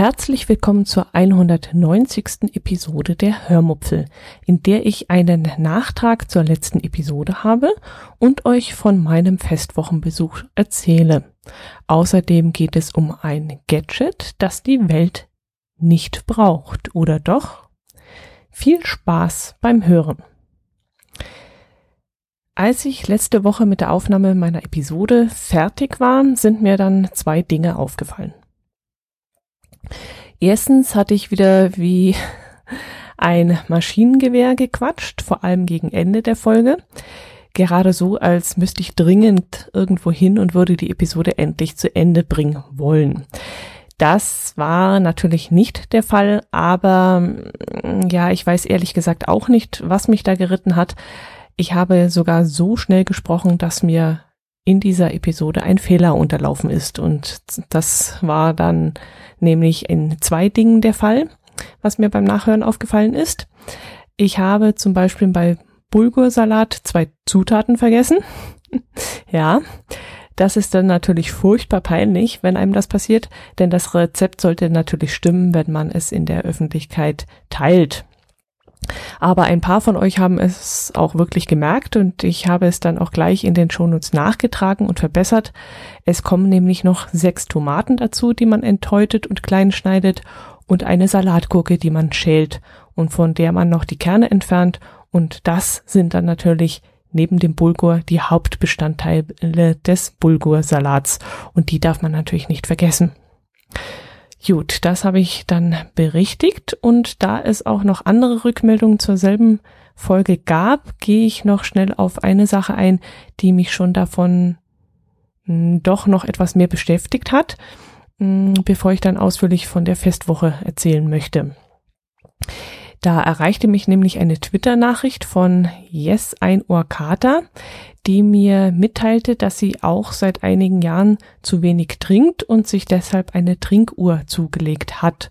Herzlich willkommen zur 190. Episode der Hörmupfel, in der ich einen Nachtrag zur letzten Episode habe und euch von meinem Festwochenbesuch erzähle. Außerdem geht es um ein Gadget, das die Welt nicht braucht, oder doch? Viel Spaß beim Hören. Als ich letzte Woche mit der Aufnahme meiner Episode fertig war, sind mir dann zwei Dinge aufgefallen. Erstens hatte ich wieder wie ein Maschinengewehr gequatscht, vor allem gegen Ende der Folge. Gerade so, als müsste ich dringend irgendwo hin und würde die Episode endlich zu Ende bringen wollen. Das war natürlich nicht der Fall, aber mm, ja, ich weiß ehrlich gesagt auch nicht, was mich da geritten hat. Ich habe sogar so schnell gesprochen, dass mir in dieser Episode ein Fehler unterlaufen ist. Und das war dann nämlich in zwei Dingen der Fall, was mir beim Nachhören aufgefallen ist. Ich habe zum Beispiel bei Bulgursalat zwei Zutaten vergessen. ja, das ist dann natürlich furchtbar peinlich, wenn einem das passiert, denn das Rezept sollte natürlich stimmen, wenn man es in der Öffentlichkeit teilt. Aber ein paar von euch haben es auch wirklich gemerkt und ich habe es dann auch gleich in den Shownotes nachgetragen und verbessert. Es kommen nämlich noch sechs Tomaten dazu, die man enthäutet und klein schneidet und eine Salatgurke, die man schält und von der man noch die Kerne entfernt und das sind dann natürlich neben dem Bulgur die Hauptbestandteile des Bulgursalats und die darf man natürlich nicht vergessen. Gut, das habe ich dann berichtigt und da es auch noch andere Rückmeldungen zur selben Folge gab, gehe ich noch schnell auf eine Sache ein, die mich schon davon hm, doch noch etwas mehr beschäftigt hat, hm, bevor ich dann ausführlich von der Festwoche erzählen möchte. Da erreichte mich nämlich eine Twitter-Nachricht von Yes ein Ohr Kater, die mir mitteilte, dass sie auch seit einigen Jahren zu wenig trinkt und sich deshalb eine Trinkuhr zugelegt hat.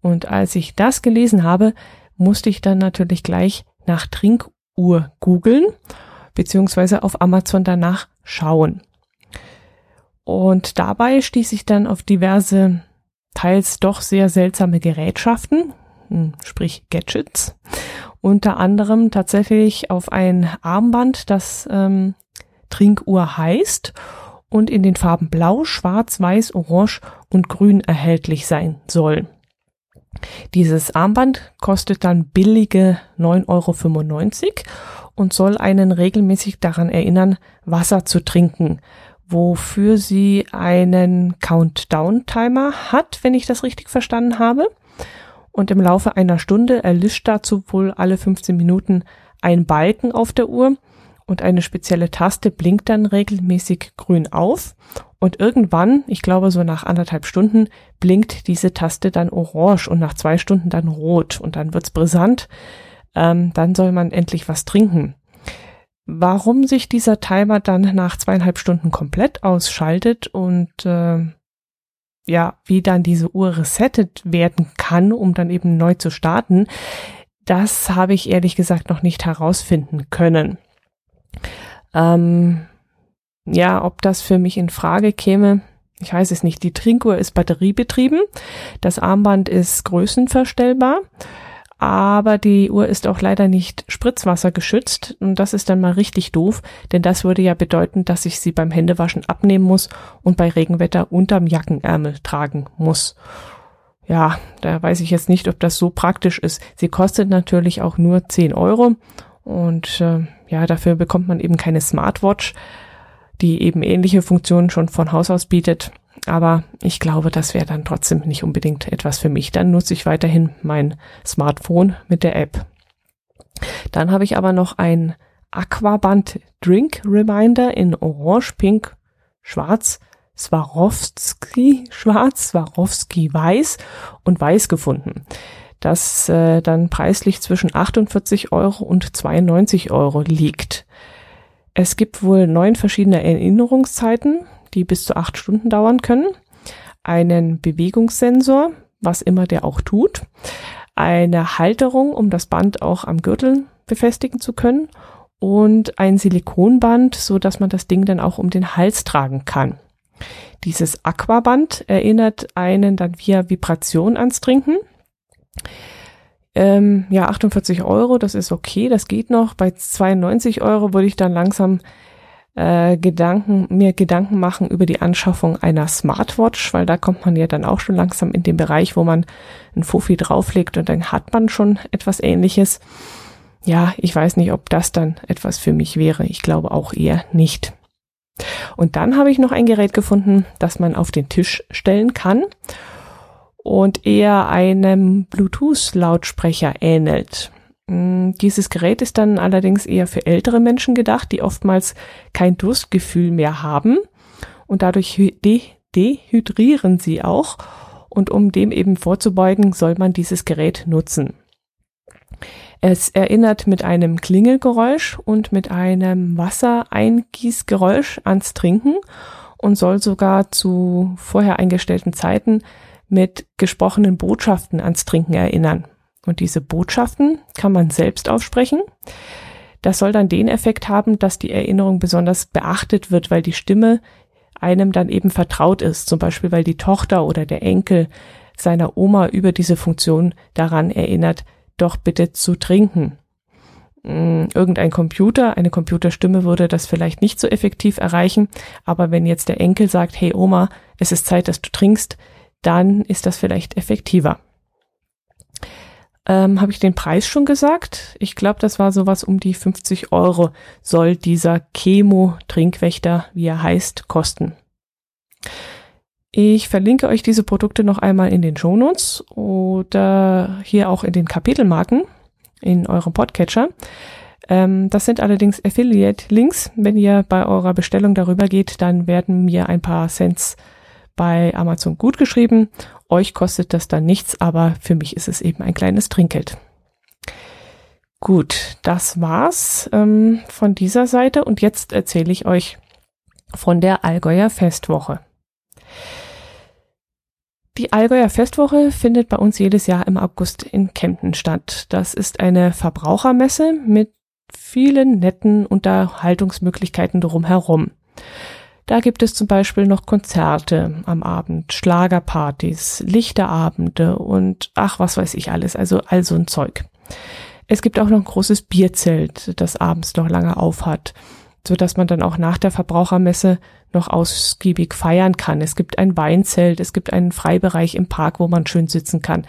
Und als ich das gelesen habe, musste ich dann natürlich gleich nach Trinkuhr googeln, beziehungsweise auf Amazon danach schauen. Und dabei stieß ich dann auf diverse, teils doch sehr seltsame Gerätschaften, sprich Gadgets. Unter anderem tatsächlich auf ein Armband, das ähm, Trinkuhr heißt und in den Farben Blau, Schwarz, Weiß, Orange und Grün erhältlich sein soll. Dieses Armband kostet dann billige 9,95 Euro und soll einen regelmäßig daran erinnern, Wasser zu trinken, wofür sie einen Countdown-Timer hat, wenn ich das richtig verstanden habe und im Laufe einer Stunde erlischt dazu wohl alle 15 Minuten ein Balken auf der Uhr. Und eine spezielle Taste blinkt dann regelmäßig grün auf. Und irgendwann, ich glaube so nach anderthalb Stunden, blinkt diese Taste dann orange und nach zwei Stunden dann rot. Und dann wird's brisant, ähm, dann soll man endlich was trinken. Warum sich dieser Timer dann nach zweieinhalb Stunden komplett ausschaltet und äh, ja, wie dann diese Uhr resettet werden kann, um dann eben neu zu starten, das habe ich ehrlich gesagt noch nicht herausfinden können. Ähm, ja, ob das für mich in Frage käme, ich weiß es nicht. Die Trinkuhr ist batteriebetrieben, das Armband ist größenverstellbar aber die Uhr ist auch leider nicht Spritzwasser geschützt und das ist dann mal richtig doof, denn das würde ja bedeuten, dass ich sie beim Händewaschen abnehmen muss und bei Regenwetter unterm Jackenärmel tragen muss. Ja, da weiß ich jetzt nicht, ob das so praktisch ist. Sie kostet natürlich auch nur 10 Euro und äh, ja, dafür bekommt man eben keine Smartwatch, die eben ähnliche Funktionen schon von Haus aus bietet. Aber ich glaube, das wäre dann trotzdem nicht unbedingt etwas für mich. Dann nutze ich weiterhin mein Smartphone mit der App. Dann habe ich aber noch ein Aquaband Drink Reminder in Orange, Pink, Schwarz, Swarovski Schwarz, Swarovski Weiß und Weiß gefunden. Das äh, dann preislich zwischen 48 Euro und 92 Euro liegt. Es gibt wohl neun verschiedene Erinnerungszeiten die bis zu acht Stunden dauern können, einen Bewegungssensor, was immer der auch tut, eine Halterung, um das Band auch am Gürtel befestigen zu können und ein Silikonband, so dass man das Ding dann auch um den Hals tragen kann. Dieses Aquaband erinnert einen dann via Vibration ans Trinken. Ähm, ja, 48 Euro, das ist okay, das geht noch. Bei 92 Euro würde ich dann langsam äh, Gedanken, mir Gedanken machen über die Anschaffung einer Smartwatch, weil da kommt man ja dann auch schon langsam in den Bereich, wo man ein Fofi drauflegt und dann hat man schon etwas ähnliches. Ja, ich weiß nicht, ob das dann etwas für mich wäre. Ich glaube auch eher nicht. Und dann habe ich noch ein Gerät gefunden, das man auf den Tisch stellen kann und eher einem Bluetooth-Lautsprecher ähnelt. Mm, dieses Gerät ist dann allerdings eher für ältere Menschen gedacht, die oftmals kein Durstgefühl mehr haben und dadurch de dehydrieren sie auch. Und um dem eben vorzubeugen, soll man dieses Gerät nutzen. Es erinnert mit einem Klingelgeräusch und mit einem Wassereingießgeräusch ans Trinken und soll sogar zu vorher eingestellten Zeiten mit gesprochenen Botschaften ans Trinken erinnern. Und diese Botschaften kann man selbst aufsprechen. Das soll dann den Effekt haben, dass die Erinnerung besonders beachtet wird, weil die Stimme einem dann eben vertraut ist. Zum Beispiel, weil die Tochter oder der Enkel seiner Oma über diese Funktion daran erinnert, doch bitte zu trinken. Hm, irgendein Computer, eine Computerstimme würde das vielleicht nicht so effektiv erreichen, aber wenn jetzt der Enkel sagt, hey Oma, es ist Zeit, dass du trinkst, dann ist das vielleicht effektiver. Ähm, Habe ich den Preis schon gesagt? Ich glaube, das war sowas um die 50 Euro soll dieser Chemo-Trinkwächter, wie er heißt, kosten. Ich verlinke euch diese Produkte noch einmal in den Shownotes oder hier auch in den Kapitelmarken in eurem Podcatcher. Ähm, das sind allerdings Affiliate-Links. Wenn ihr bei eurer Bestellung darüber geht, dann werden mir ein paar Cents bei Amazon gut geschrieben. Euch kostet das dann nichts, aber für mich ist es eben ein kleines Trinkgeld. Gut, das war's ähm, von dieser Seite und jetzt erzähle ich euch von der Allgäuer Festwoche. Die Allgäuer Festwoche findet bei uns jedes Jahr im August in Kempten statt. Das ist eine Verbrauchermesse mit vielen netten Unterhaltungsmöglichkeiten drumherum. Da gibt es zum Beispiel noch Konzerte am Abend, Schlagerpartys, Lichterabende und ach, was weiß ich alles, also all so ein Zeug. Es gibt auch noch ein großes Bierzelt, das abends noch lange aufhat, so dass man dann auch nach der Verbrauchermesse noch ausgiebig feiern kann. Es gibt ein Weinzelt, es gibt einen Freibereich im Park, wo man schön sitzen kann.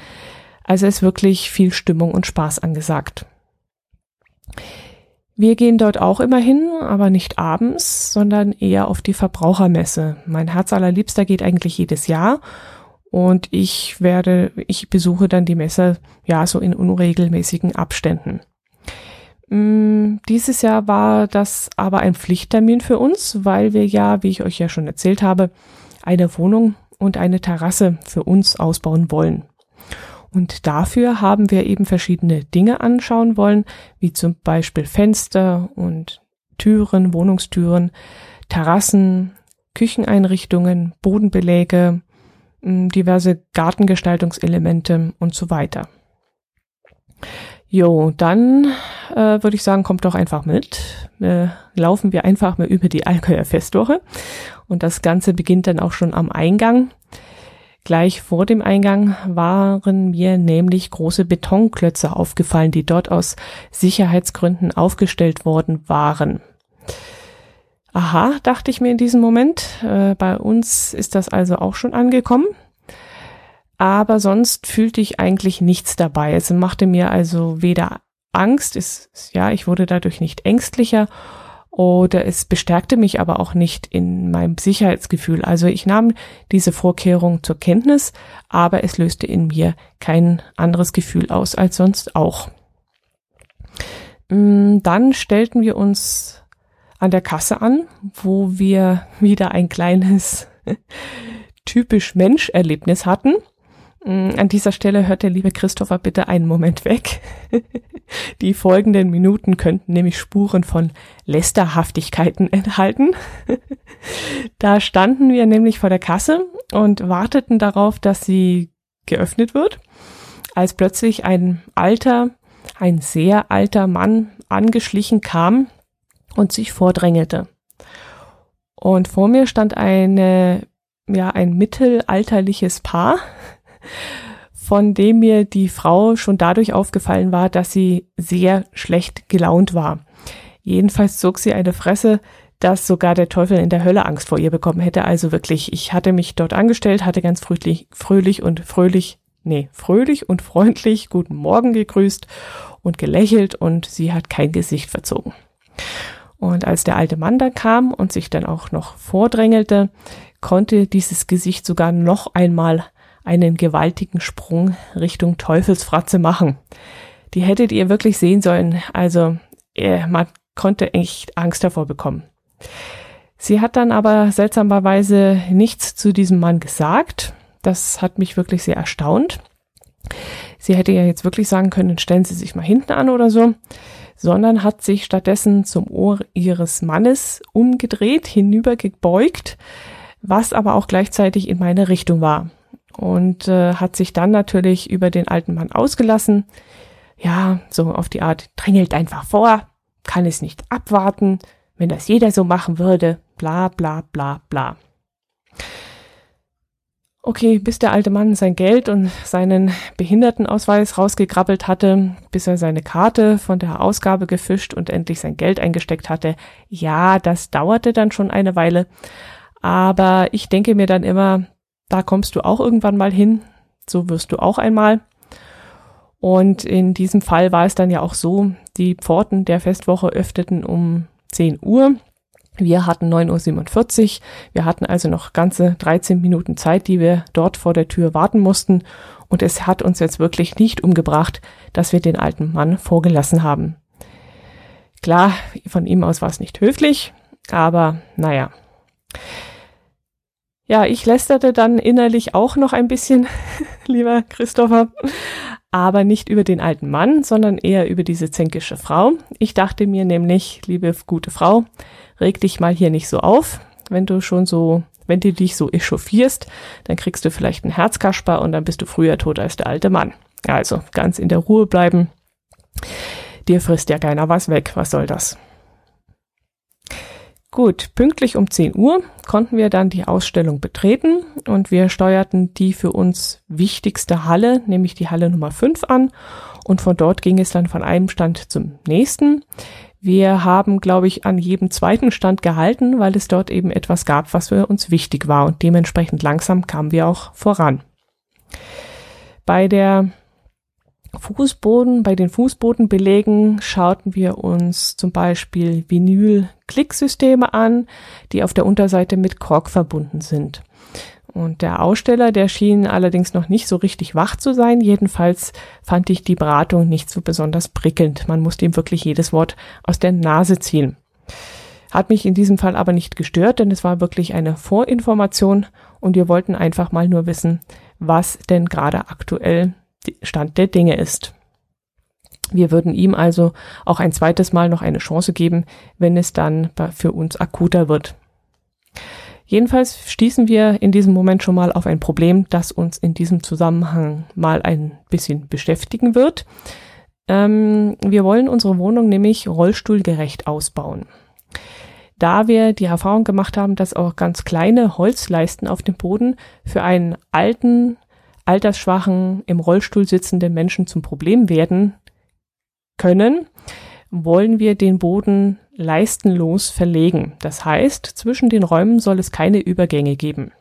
Also ist wirklich viel Stimmung und Spaß angesagt. Wir gehen dort auch immer hin, aber nicht abends, sondern eher auf die Verbrauchermesse. Mein Herz allerliebster geht eigentlich jedes Jahr und ich werde, ich besuche dann die Messe ja so in unregelmäßigen Abständen. Mm, dieses Jahr war das aber ein Pflichttermin für uns, weil wir ja, wie ich euch ja schon erzählt habe, eine Wohnung und eine Terrasse für uns ausbauen wollen. Und dafür haben wir eben verschiedene Dinge anschauen wollen, wie zum Beispiel Fenster und Türen, Wohnungstüren, Terrassen, Kücheneinrichtungen, Bodenbeläge, diverse Gartengestaltungselemente und so weiter. Jo, dann äh, würde ich sagen, kommt doch einfach mit. Äh, laufen wir einfach mal über die Allgäuer Festwoche. Und das Ganze beginnt dann auch schon am Eingang. Gleich vor dem Eingang waren mir nämlich große Betonklötze aufgefallen, die dort aus Sicherheitsgründen aufgestellt worden waren. Aha, dachte ich mir in diesem Moment. Äh, bei uns ist das also auch schon angekommen. Aber sonst fühlte ich eigentlich nichts dabei. Es machte mir also weder Angst, ist, ja, ich wurde dadurch nicht ängstlicher oder es bestärkte mich aber auch nicht in meinem Sicherheitsgefühl. Also ich nahm diese Vorkehrung zur Kenntnis, aber es löste in mir kein anderes Gefühl aus als sonst auch. Mm, dann stellten wir uns an der Kasse an, wo wir wieder ein kleines typisch Mensch-Erlebnis hatten. Mm, an dieser Stelle hört der liebe Christopher bitte einen Moment weg. Die folgenden Minuten könnten nämlich Spuren von Lästerhaftigkeiten enthalten. Da standen wir nämlich vor der Kasse und warteten darauf, dass sie geöffnet wird, als plötzlich ein alter, ein sehr alter Mann angeschlichen kam und sich vordrängelte. Und vor mir stand eine ja ein mittelalterliches Paar, von dem mir die Frau schon dadurch aufgefallen war, dass sie sehr schlecht gelaunt war. Jedenfalls zog sie eine Fresse, dass sogar der Teufel in der Hölle Angst vor ihr bekommen hätte. Also wirklich, ich hatte mich dort angestellt, hatte ganz fröhlich, fröhlich und fröhlich, nee, fröhlich und freundlich guten Morgen gegrüßt und gelächelt und sie hat kein Gesicht verzogen. Und als der alte Mann da kam und sich dann auch noch vordrängelte, konnte dieses Gesicht sogar noch einmal einen gewaltigen Sprung Richtung Teufelsfratze machen. Die hättet ihr wirklich sehen sollen. Also äh, man konnte echt Angst davor bekommen. Sie hat dann aber seltsamerweise nichts zu diesem Mann gesagt. Das hat mich wirklich sehr erstaunt. Sie hätte ja jetzt wirklich sagen können, stellen Sie sich mal hinten an oder so, sondern hat sich stattdessen zum Ohr ihres Mannes umgedreht, hinübergebeugt, was aber auch gleichzeitig in meine Richtung war. Und äh, hat sich dann natürlich über den alten Mann ausgelassen. Ja, so auf die Art, drängelt einfach vor, kann es nicht abwarten, wenn das jeder so machen würde, bla bla bla bla. Okay, bis der alte Mann sein Geld und seinen Behindertenausweis rausgekrabbelt hatte, bis er seine Karte von der Ausgabe gefischt und endlich sein Geld eingesteckt hatte, ja, das dauerte dann schon eine Weile. Aber ich denke mir dann immer, da kommst du auch irgendwann mal hin, so wirst du auch einmal. Und in diesem Fall war es dann ja auch so, die Pforten der Festwoche öffneten um 10 Uhr. Wir hatten 9.47 Uhr. Wir hatten also noch ganze 13 Minuten Zeit, die wir dort vor der Tür warten mussten. Und es hat uns jetzt wirklich nicht umgebracht, dass wir den alten Mann vorgelassen haben. Klar, von ihm aus war es nicht höflich, aber naja. Ja, ich lästerte dann innerlich auch noch ein bisschen, lieber Christopher, aber nicht über den alten Mann, sondern eher über diese zänkische Frau. Ich dachte mir nämlich, liebe gute Frau, reg dich mal hier nicht so auf, wenn du schon so, wenn du dich so echauffierst, dann kriegst du vielleicht einen Herzkasper und dann bist du früher tot als der alte Mann. Also ganz in der Ruhe bleiben. Dir frisst ja keiner was weg, was soll das? Gut, pünktlich um 10 Uhr konnten wir dann die Ausstellung betreten und wir steuerten die für uns wichtigste Halle, nämlich die Halle Nummer 5 an und von dort ging es dann von einem Stand zum nächsten. Wir haben, glaube ich, an jedem zweiten Stand gehalten, weil es dort eben etwas gab, was für uns wichtig war und dementsprechend langsam kamen wir auch voran. Bei der Fußboden, bei den Fußbodenbelägen schauten wir uns zum Beispiel Vinyl-Klicksysteme an, die auf der Unterseite mit Kork verbunden sind. Und der Aussteller, der schien allerdings noch nicht so richtig wach zu sein. Jedenfalls fand ich die Beratung nicht so besonders prickelnd. Man musste ihm wirklich jedes Wort aus der Nase ziehen. Hat mich in diesem Fall aber nicht gestört, denn es war wirklich eine Vorinformation und wir wollten einfach mal nur wissen, was denn gerade aktuell Stand der Dinge ist. Wir würden ihm also auch ein zweites Mal noch eine Chance geben, wenn es dann für uns akuter wird. Jedenfalls stießen wir in diesem Moment schon mal auf ein Problem, das uns in diesem Zusammenhang mal ein bisschen beschäftigen wird. Ähm, wir wollen unsere Wohnung nämlich rollstuhlgerecht ausbauen. Da wir die Erfahrung gemacht haben, dass auch ganz kleine Holzleisten auf dem Boden für einen alten altersschwachen, im Rollstuhl sitzenden Menschen zum Problem werden können, wollen wir den Boden leistenlos verlegen. Das heißt, zwischen den Räumen soll es keine Übergänge geben.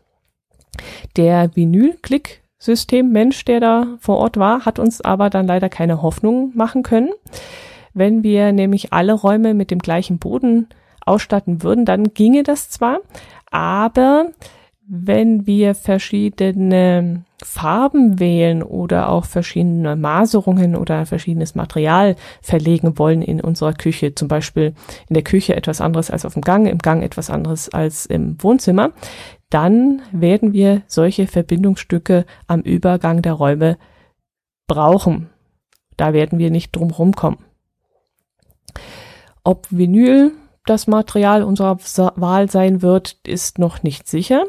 Der Vinyl-Klick-System-Mensch, der da vor Ort war, hat uns aber dann leider keine Hoffnung machen können. Wenn wir nämlich alle Räume mit dem gleichen Boden ausstatten würden, dann ginge das zwar, aber wenn wir verschiedene Farben wählen oder auch verschiedene Maserungen oder verschiedenes Material verlegen wollen in unserer Küche, zum Beispiel in der Küche etwas anderes als auf dem Gang, im Gang etwas anderes als im Wohnzimmer, dann werden wir solche Verbindungsstücke am Übergang der Räume brauchen. Da werden wir nicht drum rumkommen. Ob Vinyl das Material unserer Wahl sein wird, ist noch nicht sicher.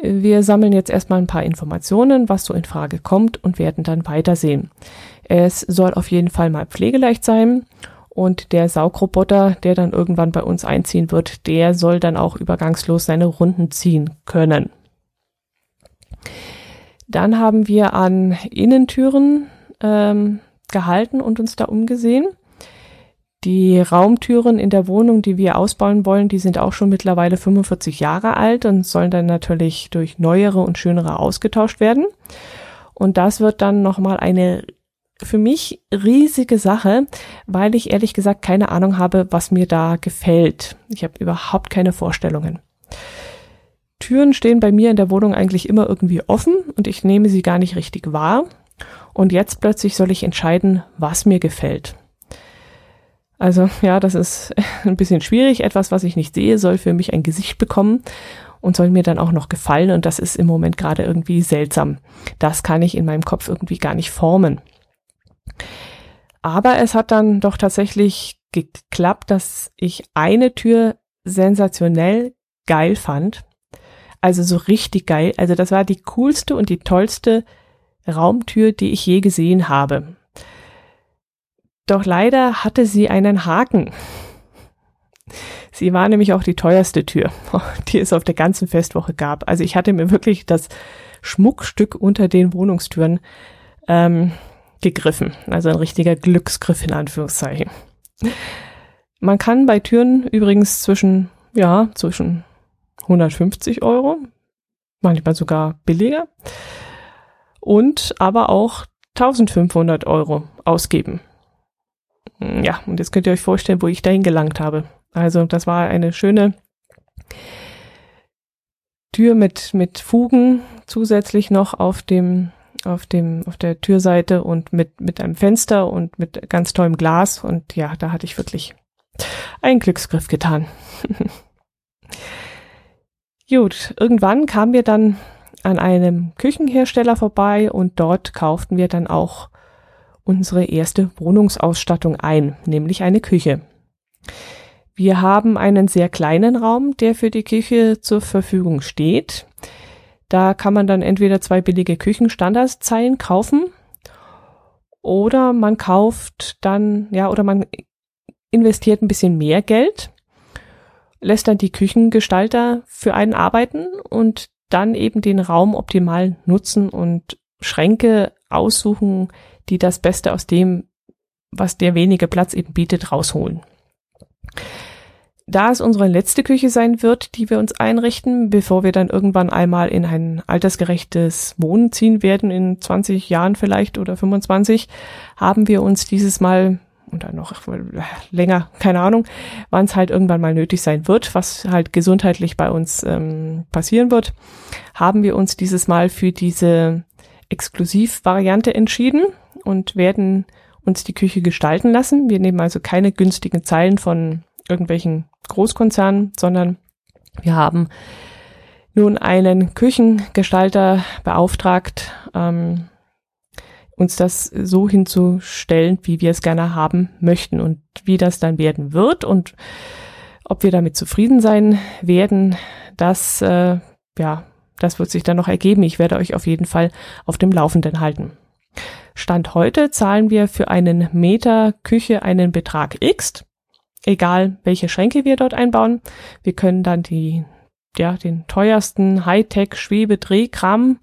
Wir sammeln jetzt erstmal ein paar Informationen, was so in Frage kommt und werden dann weitersehen. Es soll auf jeden Fall mal pflegeleicht sein und der Saugroboter, der dann irgendwann bei uns einziehen wird, der soll dann auch übergangslos seine Runden ziehen können. Dann haben wir an Innentüren ähm, gehalten und uns da umgesehen. Die Raumtüren in der Wohnung, die wir ausbauen wollen, die sind auch schon mittlerweile 45 Jahre alt und sollen dann natürlich durch neuere und schönere ausgetauscht werden. Und das wird dann nochmal eine für mich riesige Sache, weil ich ehrlich gesagt keine Ahnung habe, was mir da gefällt. Ich habe überhaupt keine Vorstellungen. Türen stehen bei mir in der Wohnung eigentlich immer irgendwie offen und ich nehme sie gar nicht richtig wahr. Und jetzt plötzlich soll ich entscheiden, was mir gefällt. Also ja, das ist ein bisschen schwierig. Etwas, was ich nicht sehe, soll für mich ein Gesicht bekommen und soll mir dann auch noch gefallen. Und das ist im Moment gerade irgendwie seltsam. Das kann ich in meinem Kopf irgendwie gar nicht formen. Aber es hat dann doch tatsächlich geklappt, dass ich eine Tür sensationell geil fand. Also so richtig geil. Also das war die coolste und die tollste Raumtür, die ich je gesehen habe. Doch leider hatte sie einen Haken. Sie war nämlich auch die teuerste Tür, die es auf der ganzen Festwoche gab. Also ich hatte mir wirklich das Schmuckstück unter den Wohnungstüren ähm, gegriffen. Also ein richtiger Glücksgriff in Anführungszeichen. Man kann bei Türen übrigens zwischen, ja, zwischen 150 Euro, manchmal sogar billiger, und aber auch 1500 Euro ausgeben. Ja, und jetzt könnt ihr euch vorstellen, wo ich dahin gelangt habe. Also das war eine schöne Tür mit, mit Fugen zusätzlich noch auf dem, auf dem, auf der Türseite und mit, mit einem Fenster und mit ganz tollem Glas. Und ja, da hatte ich wirklich einen Glücksgriff getan. Gut, irgendwann kamen wir dann an einem Küchenhersteller vorbei und dort kauften wir dann auch unsere erste Wohnungsausstattung ein, nämlich eine Küche. Wir haben einen sehr kleinen Raum, der für die Küche zur Verfügung steht. Da kann man dann entweder zwei billige Küchenstandardszeilen kaufen oder man kauft dann, ja, oder man investiert ein bisschen mehr Geld, lässt dann die Küchengestalter für einen arbeiten und dann eben den Raum optimal nutzen und Schränke aussuchen, die das Beste aus dem, was der wenige Platz eben bietet, rausholen. Da es unsere letzte Küche sein wird, die wir uns einrichten, bevor wir dann irgendwann einmal in ein altersgerechtes Wohnen ziehen werden, in 20 Jahren vielleicht oder 25, haben wir uns dieses Mal und dann noch länger, keine Ahnung, wann es halt irgendwann mal nötig sein wird, was halt gesundheitlich bei uns ähm, passieren wird, haben wir uns dieses Mal für diese Exklusivvariante entschieden und werden uns die Küche gestalten lassen. Wir nehmen also keine günstigen Zeilen von irgendwelchen Großkonzernen, sondern wir haben nun einen Küchengestalter beauftragt, ähm, uns das so hinzustellen, wie wir es gerne haben möchten und wie das dann werden wird und ob wir damit zufrieden sein werden, das äh, ja, das wird sich dann noch ergeben. Ich werde euch auf jeden Fall auf dem Laufenden halten. Stand heute zahlen wir für einen Meter Küche einen Betrag X, egal welche Schränke wir dort einbauen. Wir können dann die, ja, den teuersten Hightech-Schwebedrehkram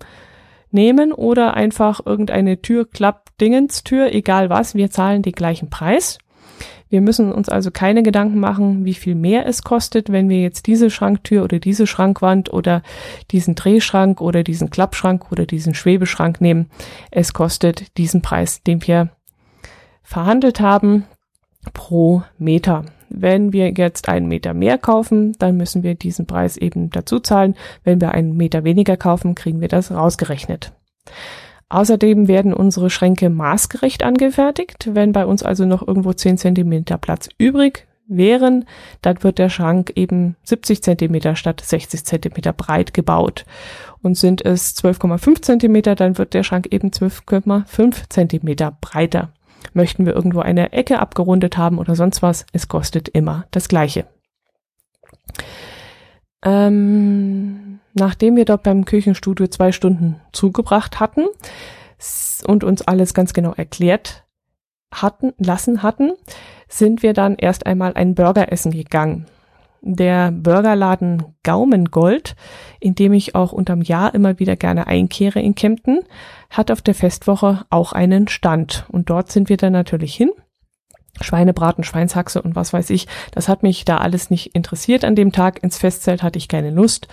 nehmen oder einfach irgendeine Türklapp-Dingenstür, egal was, wir zahlen den gleichen Preis. Wir müssen uns also keine Gedanken machen, wie viel mehr es kostet, wenn wir jetzt diese Schranktür oder diese Schrankwand oder diesen Drehschrank oder diesen Klappschrank oder diesen Schwebeschrank nehmen. Es kostet diesen Preis, den wir verhandelt haben, pro Meter. Wenn wir jetzt einen Meter mehr kaufen, dann müssen wir diesen Preis eben dazu zahlen. Wenn wir einen Meter weniger kaufen, kriegen wir das rausgerechnet. Außerdem werden unsere Schränke maßgerecht angefertigt. Wenn bei uns also noch irgendwo 10 Zentimeter Platz übrig wären, dann wird der Schrank eben 70 Zentimeter statt 60 Zentimeter breit gebaut. Und sind es 12,5 Zentimeter, dann wird der Schrank eben 12,5 Zentimeter breiter. Möchten wir irgendwo eine Ecke abgerundet haben oder sonst was, es kostet immer das Gleiche. Ähm, nachdem wir dort beim Küchenstudio zwei Stunden zugebracht hatten und uns alles ganz genau erklärt hatten, lassen hatten, sind wir dann erst einmal einen Burger essen gegangen. Der Burgerladen Gaumengold, in dem ich auch unterm Jahr immer wieder gerne einkehre in Kempten, hat auf der Festwoche auch einen Stand. Und dort sind wir dann natürlich hin. Schweinebraten, Schweinshaxe und was weiß ich. Das hat mich da alles nicht interessiert an dem Tag. Ins Festzelt hatte ich keine Lust.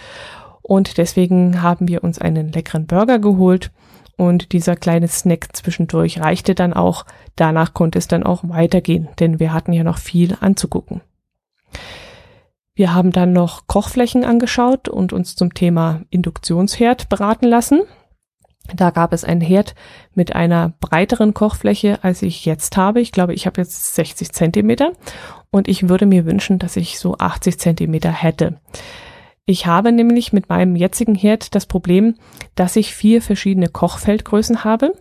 Und deswegen haben wir uns einen leckeren Burger geholt. Und dieser kleine Snack zwischendurch reichte dann auch. Danach konnte es dann auch weitergehen, denn wir hatten ja noch viel anzugucken. Wir haben dann noch Kochflächen angeschaut und uns zum Thema Induktionsherd beraten lassen. Da gab es einen Herd mit einer breiteren Kochfläche, als ich jetzt habe. Ich glaube, ich habe jetzt 60 Zentimeter und ich würde mir wünschen, dass ich so 80 Zentimeter hätte. Ich habe nämlich mit meinem jetzigen Herd das Problem, dass ich vier verschiedene Kochfeldgrößen habe.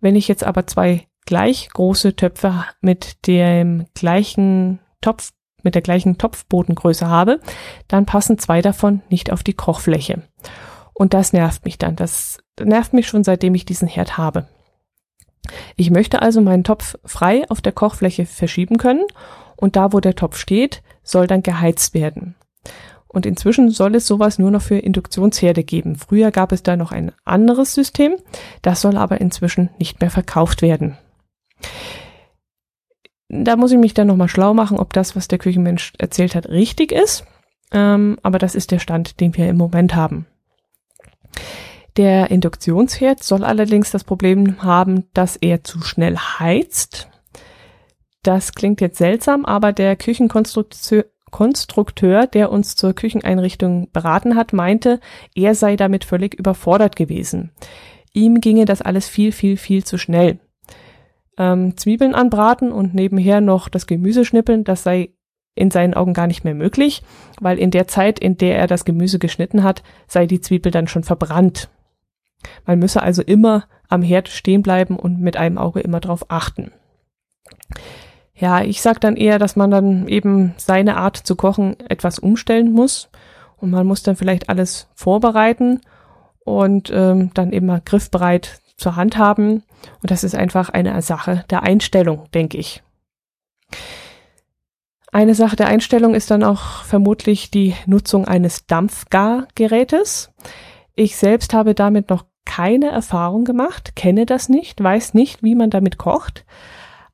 Wenn ich jetzt aber zwei gleich große Töpfe mit dem gleichen Topf, mit der gleichen Topfbodengröße habe, dann passen zwei davon nicht auf die Kochfläche. Und das nervt mich dann. Das nervt mich schon seitdem ich diesen Herd habe. Ich möchte also meinen Topf frei auf der Kochfläche verschieben können und da, wo der Topf steht, soll dann geheizt werden. Und inzwischen soll es sowas nur noch für Induktionsherde geben. Früher gab es da noch ein anderes System, das soll aber inzwischen nicht mehr verkauft werden. Da muss ich mich dann nochmal schlau machen, ob das, was der Küchenmensch erzählt hat, richtig ist. Ähm, aber das ist der Stand, den wir im Moment haben. Der Induktionsherd soll allerdings das Problem haben, dass er zu schnell heizt. Das klingt jetzt seltsam, aber der Küchenkonstrukteur, der uns zur Kücheneinrichtung beraten hat, meinte, er sei damit völlig überfordert gewesen. Ihm ginge das alles viel, viel, viel zu schnell. Ähm, Zwiebeln anbraten und nebenher noch das Gemüse schnippeln, das sei in seinen Augen gar nicht mehr möglich, weil in der Zeit, in der er das Gemüse geschnitten hat, sei die Zwiebel dann schon verbrannt. Man müsse also immer am Herd stehen bleiben und mit einem Auge immer drauf achten. Ja, ich sag dann eher, dass man dann eben seine Art zu kochen etwas umstellen muss und man muss dann vielleicht alles vorbereiten und ähm, dann eben mal griffbereit zur Hand haben. Und das ist einfach eine Sache der Einstellung, denke ich. Eine Sache der Einstellung ist dann auch vermutlich die Nutzung eines Dampfgargerätes. Ich selbst habe damit noch keine Erfahrung gemacht, kenne das nicht, weiß nicht, wie man damit kocht.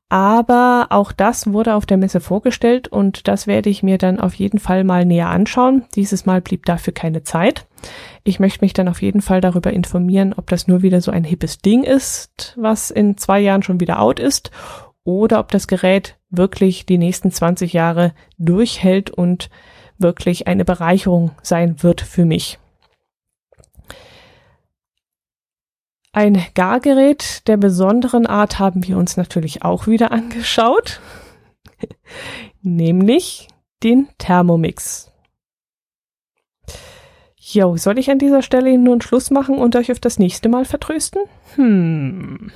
Aber auch das wurde auf der Messe vorgestellt und das werde ich mir dann auf jeden Fall mal näher anschauen. Dieses Mal blieb dafür keine Zeit. Ich möchte mich dann auf jeden Fall darüber informieren, ob das nur wieder so ein hippes Ding ist, was in zwei Jahren schon wieder out ist, oder ob das Gerät wirklich die nächsten 20 Jahre durchhält und wirklich eine Bereicherung sein wird für mich. Ein Gargerät der besonderen Art haben wir uns natürlich auch wieder angeschaut, nämlich den Thermomix. Jo, soll ich an dieser Stelle nun Schluss machen und euch auf das nächste Mal vertrösten? Hm.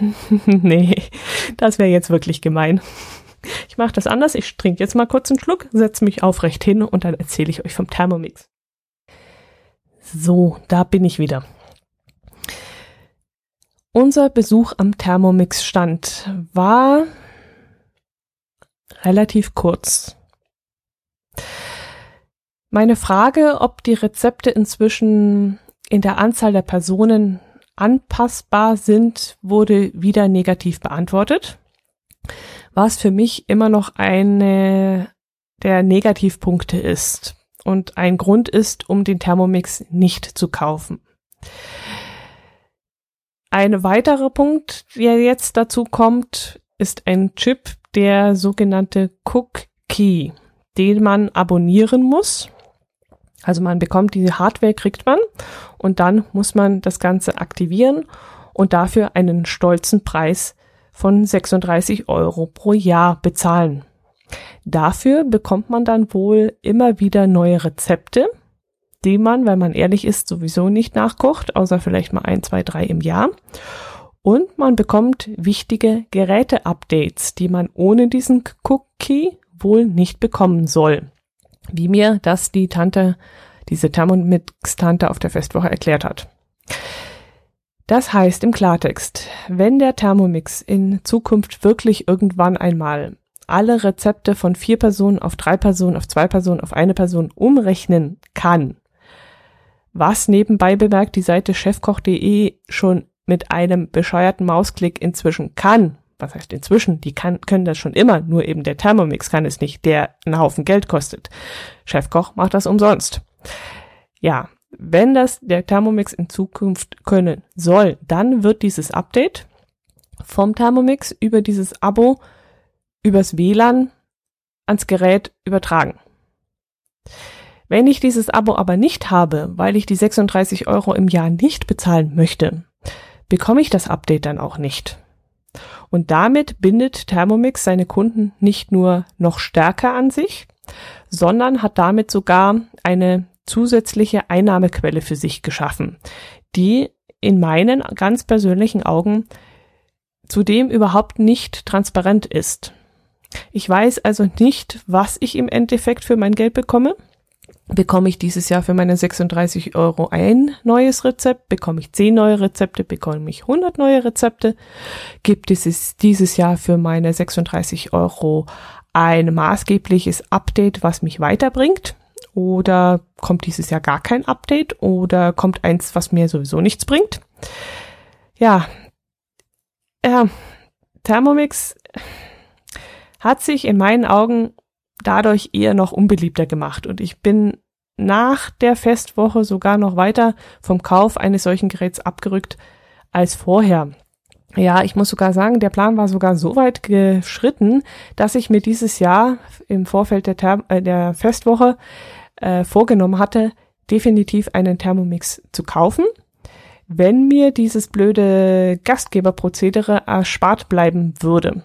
nee, das wäre jetzt wirklich gemein. Ich mache das anders. Ich trinke jetzt mal kurz einen Schluck, setze mich aufrecht hin und dann erzähle ich euch vom Thermomix. So, da bin ich wieder. Unser Besuch am Thermomix-Stand war relativ kurz. Meine Frage, ob die Rezepte inzwischen in der Anzahl der Personen anpassbar sind, wurde wieder negativ beantwortet, was für mich immer noch eine der Negativpunkte ist und ein Grund ist, um den Thermomix nicht zu kaufen. Ein weiterer Punkt, der jetzt dazu kommt, ist ein Chip, der sogenannte Cook Key, den man abonnieren muss. Also man bekommt diese Hardware, kriegt man und dann muss man das Ganze aktivieren und dafür einen stolzen Preis von 36 Euro pro Jahr bezahlen. Dafür bekommt man dann wohl immer wieder neue Rezepte die man, wenn man ehrlich ist, sowieso nicht nachkocht, außer vielleicht mal ein, zwei, drei im Jahr. Und man bekommt wichtige Geräte-Updates, die man ohne diesen Cookie wohl nicht bekommen soll. Wie mir das die Tante, diese Thermomix-Tante auf der Festwoche erklärt hat. Das heißt im Klartext, wenn der Thermomix in Zukunft wirklich irgendwann einmal alle Rezepte von vier Personen auf drei Personen, auf zwei Personen, auf eine Person umrechnen kann, was nebenbei bemerkt die Seite chefkoch.de schon mit einem bescheuerten Mausklick inzwischen kann, was heißt inzwischen, die kann, können das schon immer, nur eben der Thermomix kann es nicht, der einen Haufen Geld kostet. Chefkoch macht das umsonst. Ja, wenn das der Thermomix in Zukunft können soll, dann wird dieses Update vom Thermomix über dieses Abo übers WLAN ans Gerät übertragen. Wenn ich dieses Abo aber nicht habe, weil ich die 36 Euro im Jahr nicht bezahlen möchte, bekomme ich das Update dann auch nicht. Und damit bindet Thermomix seine Kunden nicht nur noch stärker an sich, sondern hat damit sogar eine zusätzliche Einnahmequelle für sich geschaffen, die in meinen ganz persönlichen Augen zudem überhaupt nicht transparent ist. Ich weiß also nicht, was ich im Endeffekt für mein Geld bekomme. Bekomme ich dieses Jahr für meine 36 Euro ein neues Rezept? Bekomme ich 10 neue Rezepte? Bekomme ich 100 neue Rezepte? Gibt es dieses Jahr für meine 36 Euro ein maßgebliches Update, was mich weiterbringt? Oder kommt dieses Jahr gar kein Update? Oder kommt eins, was mir sowieso nichts bringt? Ja, äh, Thermomix hat sich in meinen Augen dadurch eher noch unbeliebter gemacht. Und ich bin nach der Festwoche sogar noch weiter vom Kauf eines solchen Geräts abgerückt als vorher. Ja, ich muss sogar sagen, der Plan war sogar so weit geschritten, dass ich mir dieses Jahr im Vorfeld der, Therm äh, der Festwoche äh, vorgenommen hatte, definitiv einen Thermomix zu kaufen, wenn mir dieses blöde Gastgeberprozedere erspart bleiben würde.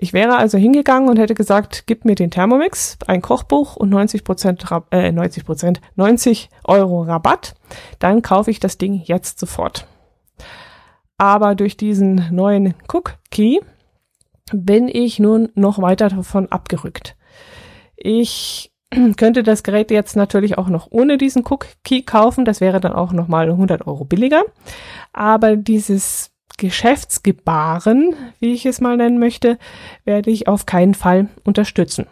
Ich wäre also hingegangen und hätte gesagt, gib mir den Thermomix, ein Kochbuch und 90 Prozent, äh, 90 Prozent, 90 Euro Rabatt. Dann kaufe ich das Ding jetzt sofort. Aber durch diesen neuen Cook-Key bin ich nun noch weiter davon abgerückt. Ich könnte das Gerät jetzt natürlich auch noch ohne diesen Cook-Key kaufen. Das wäre dann auch nochmal 100 Euro billiger. Aber dieses Geschäftsgebaren, wie ich es mal nennen möchte, werde ich auf keinen Fall unterstützen.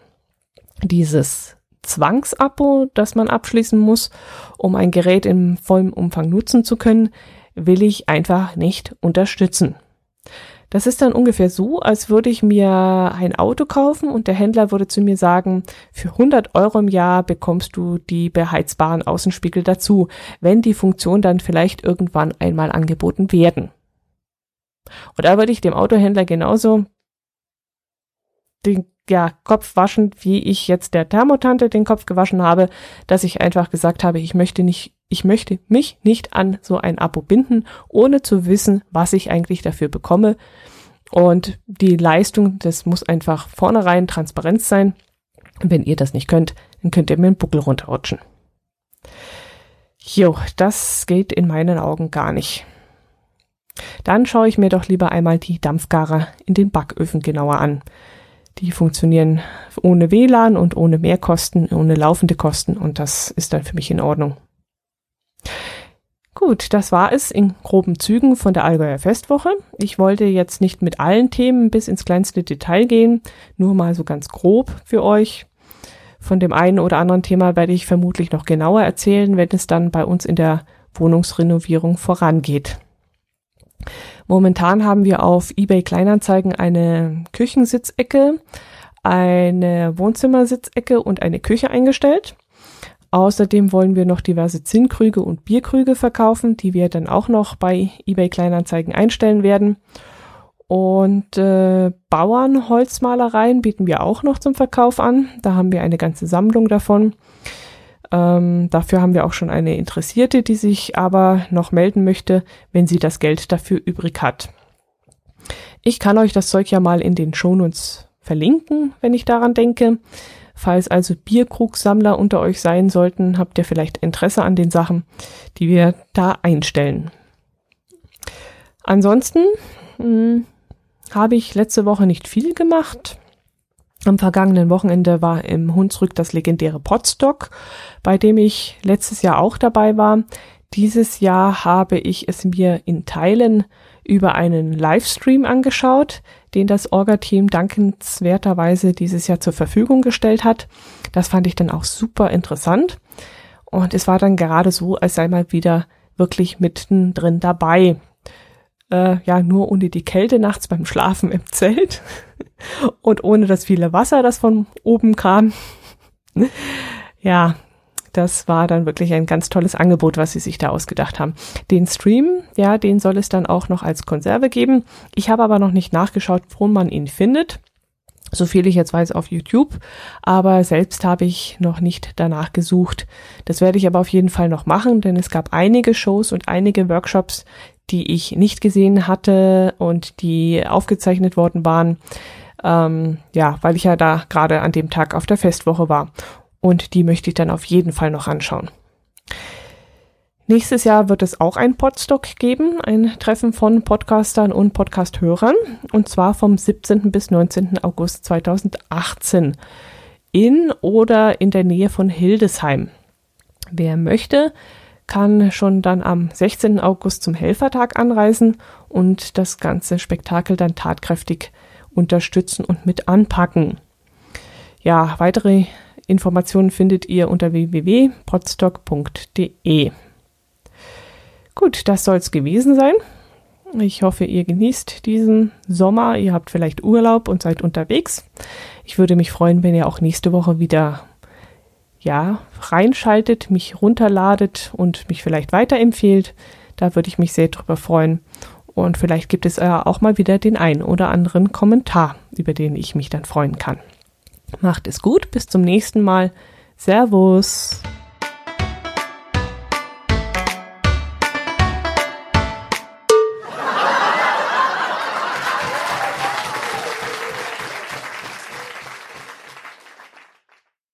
Dieses Zwangsabo, das man abschließen muss, um ein Gerät im vollen Umfang nutzen zu können, will ich einfach nicht unterstützen. Das ist dann ungefähr so, als würde ich mir ein Auto kaufen und der Händler würde zu mir sagen, für 100 Euro im Jahr bekommst du die beheizbaren Außenspiegel dazu, wenn die Funktion dann vielleicht irgendwann einmal angeboten werden. Und da würde ich dem Autohändler genauso den ja, Kopf waschen, wie ich jetzt der Thermotante den Kopf gewaschen habe, dass ich einfach gesagt habe, ich möchte nicht, ich möchte mich nicht an so ein Abo binden, ohne zu wissen, was ich eigentlich dafür bekomme. Und die Leistung, das muss einfach vornherein Transparenz sein. Wenn ihr das nicht könnt, dann könnt ihr mir den Buckel runterrutschen. Jo, das geht in meinen Augen gar nicht. Dann schaue ich mir doch lieber einmal die Dampfgarer in den Backöfen genauer an. Die funktionieren ohne WLAN und ohne Mehrkosten, ohne laufende Kosten und das ist dann für mich in Ordnung. Gut, das war es in groben Zügen von der Allgäuer Festwoche. Ich wollte jetzt nicht mit allen Themen bis ins kleinste Detail gehen, nur mal so ganz grob für euch. Von dem einen oder anderen Thema werde ich vermutlich noch genauer erzählen, wenn es dann bei uns in der Wohnungsrenovierung vorangeht. Momentan haben wir auf eBay Kleinanzeigen eine Küchensitzecke, eine Wohnzimmersitzecke und eine Küche eingestellt. Außerdem wollen wir noch diverse Zinnkrüge und Bierkrüge verkaufen, die wir dann auch noch bei eBay Kleinanzeigen einstellen werden. Und äh, Bauernholzmalereien bieten wir auch noch zum Verkauf an. Da haben wir eine ganze Sammlung davon. Ähm, dafür haben wir auch schon eine Interessierte, die sich aber noch melden möchte, wenn sie das Geld dafür übrig hat. Ich kann euch das Zeug ja mal in den Shownotes verlinken, wenn ich daran denke. Falls also Bierkrugsammler unter euch sein sollten, habt ihr vielleicht Interesse an den Sachen, die wir da einstellen. Ansonsten hm, habe ich letzte Woche nicht viel gemacht. Am vergangenen Wochenende war im Hunsrück das legendäre Potstock, bei dem ich letztes Jahr auch dabei war. Dieses Jahr habe ich es mir in Teilen über einen Livestream angeschaut, den das Orga-Team dankenswerterweise dieses Jahr zur Verfügung gestellt hat. Das fand ich dann auch super interessant. Und es war dann gerade so, als sei mal wieder wirklich mittendrin dabei. Äh, ja, nur ohne die Kälte nachts beim Schlafen im Zelt und ohne das viele Wasser, das von oben kam. ja, das war dann wirklich ein ganz tolles Angebot, was sie sich da ausgedacht haben. Den Stream, ja, den soll es dann auch noch als Konserve geben. Ich habe aber noch nicht nachgeschaut, wo man ihn findet. So viel ich jetzt weiß auf YouTube, aber selbst habe ich noch nicht danach gesucht. Das werde ich aber auf jeden Fall noch machen, denn es gab einige Shows und einige Workshops, die ich nicht gesehen hatte und die aufgezeichnet worden waren. Ähm, ja, weil ich ja da gerade an dem Tag auf der Festwoche war. Und die möchte ich dann auf jeden Fall noch anschauen. Nächstes Jahr wird es auch ein Podstock geben, ein Treffen von Podcastern und Podcasthörern, und zwar vom 17. bis 19. August 2018 in oder in der Nähe von Hildesheim. Wer möchte, kann schon dann am 16. August zum Helfertag anreisen und das ganze Spektakel dann tatkräftig unterstützen und mit anpacken. Ja, weitere Informationen findet ihr unter www.podstock.de. Gut, das soll es gewesen sein. Ich hoffe, ihr genießt diesen Sommer. Ihr habt vielleicht Urlaub und seid unterwegs. Ich würde mich freuen, wenn ihr auch nächste Woche wieder ja, reinschaltet, mich runterladet und mich vielleicht weiterempfehlt. Da würde ich mich sehr drüber freuen. Und vielleicht gibt es ja auch mal wieder den ein oder anderen Kommentar, über den ich mich dann freuen kann. Macht es gut, bis zum nächsten Mal. Servus.